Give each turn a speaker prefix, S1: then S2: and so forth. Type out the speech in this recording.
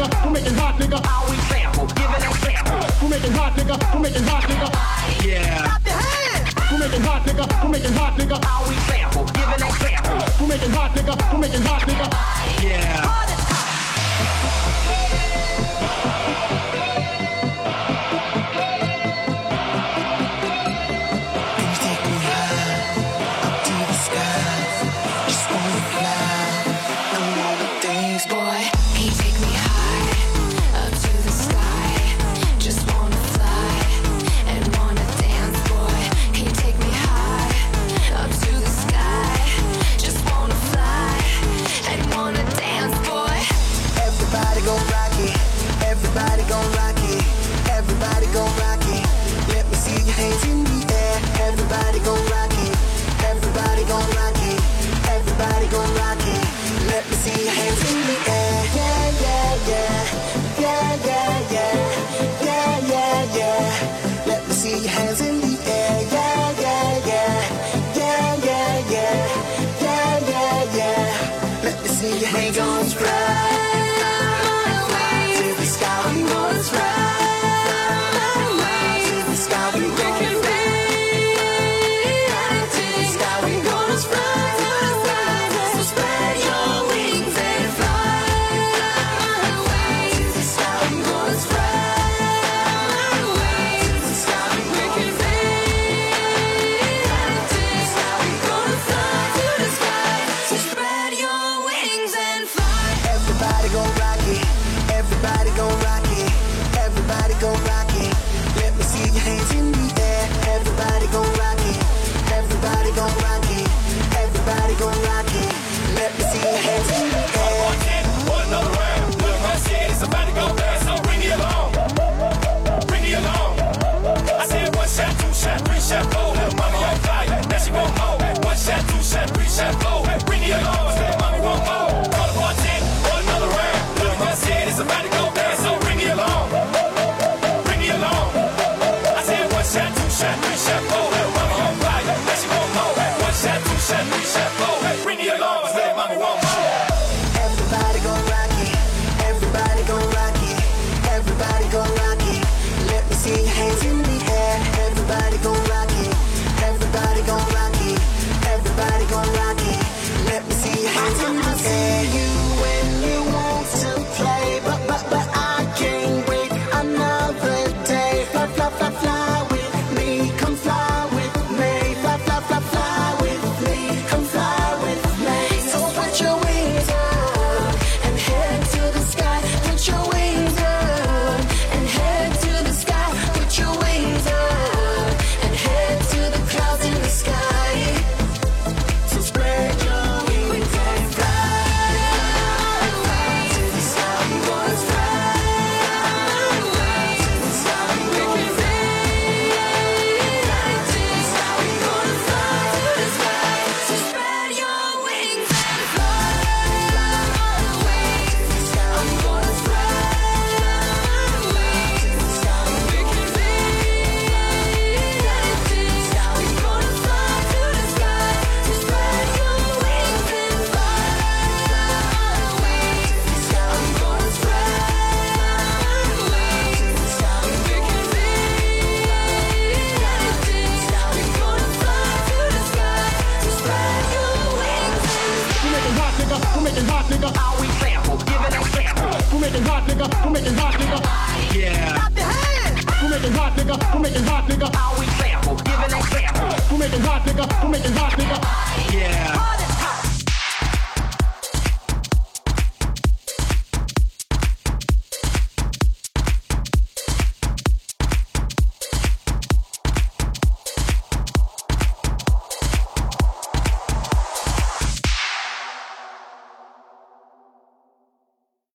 S1: nigga? Who making hot nigga?
S2: how we sample, give an example.
S1: Who making hot nigga? Who making hot nigga?
S2: Yeah.
S3: Clap your hands.
S1: Who making hot nigga? Who making hot nigga?
S2: How we sample, give an example.
S1: Who making hot nigga? Who making hot nigga?
S2: Yeah.
S4: boy.
S5: He take me
S4: He hands in
S1: Who making hot, nigga? All
S2: we sample, giving them samples.
S1: Who making hot, nigga? Who making hot, nigga?
S2: Yeah.
S3: Clap your hands.
S1: Who making hot, nigga? Who making hot, nigga?
S2: All we sample, giving them samples.
S1: Who making hot, nigga? Who making hot, nigga?
S2: Yeah.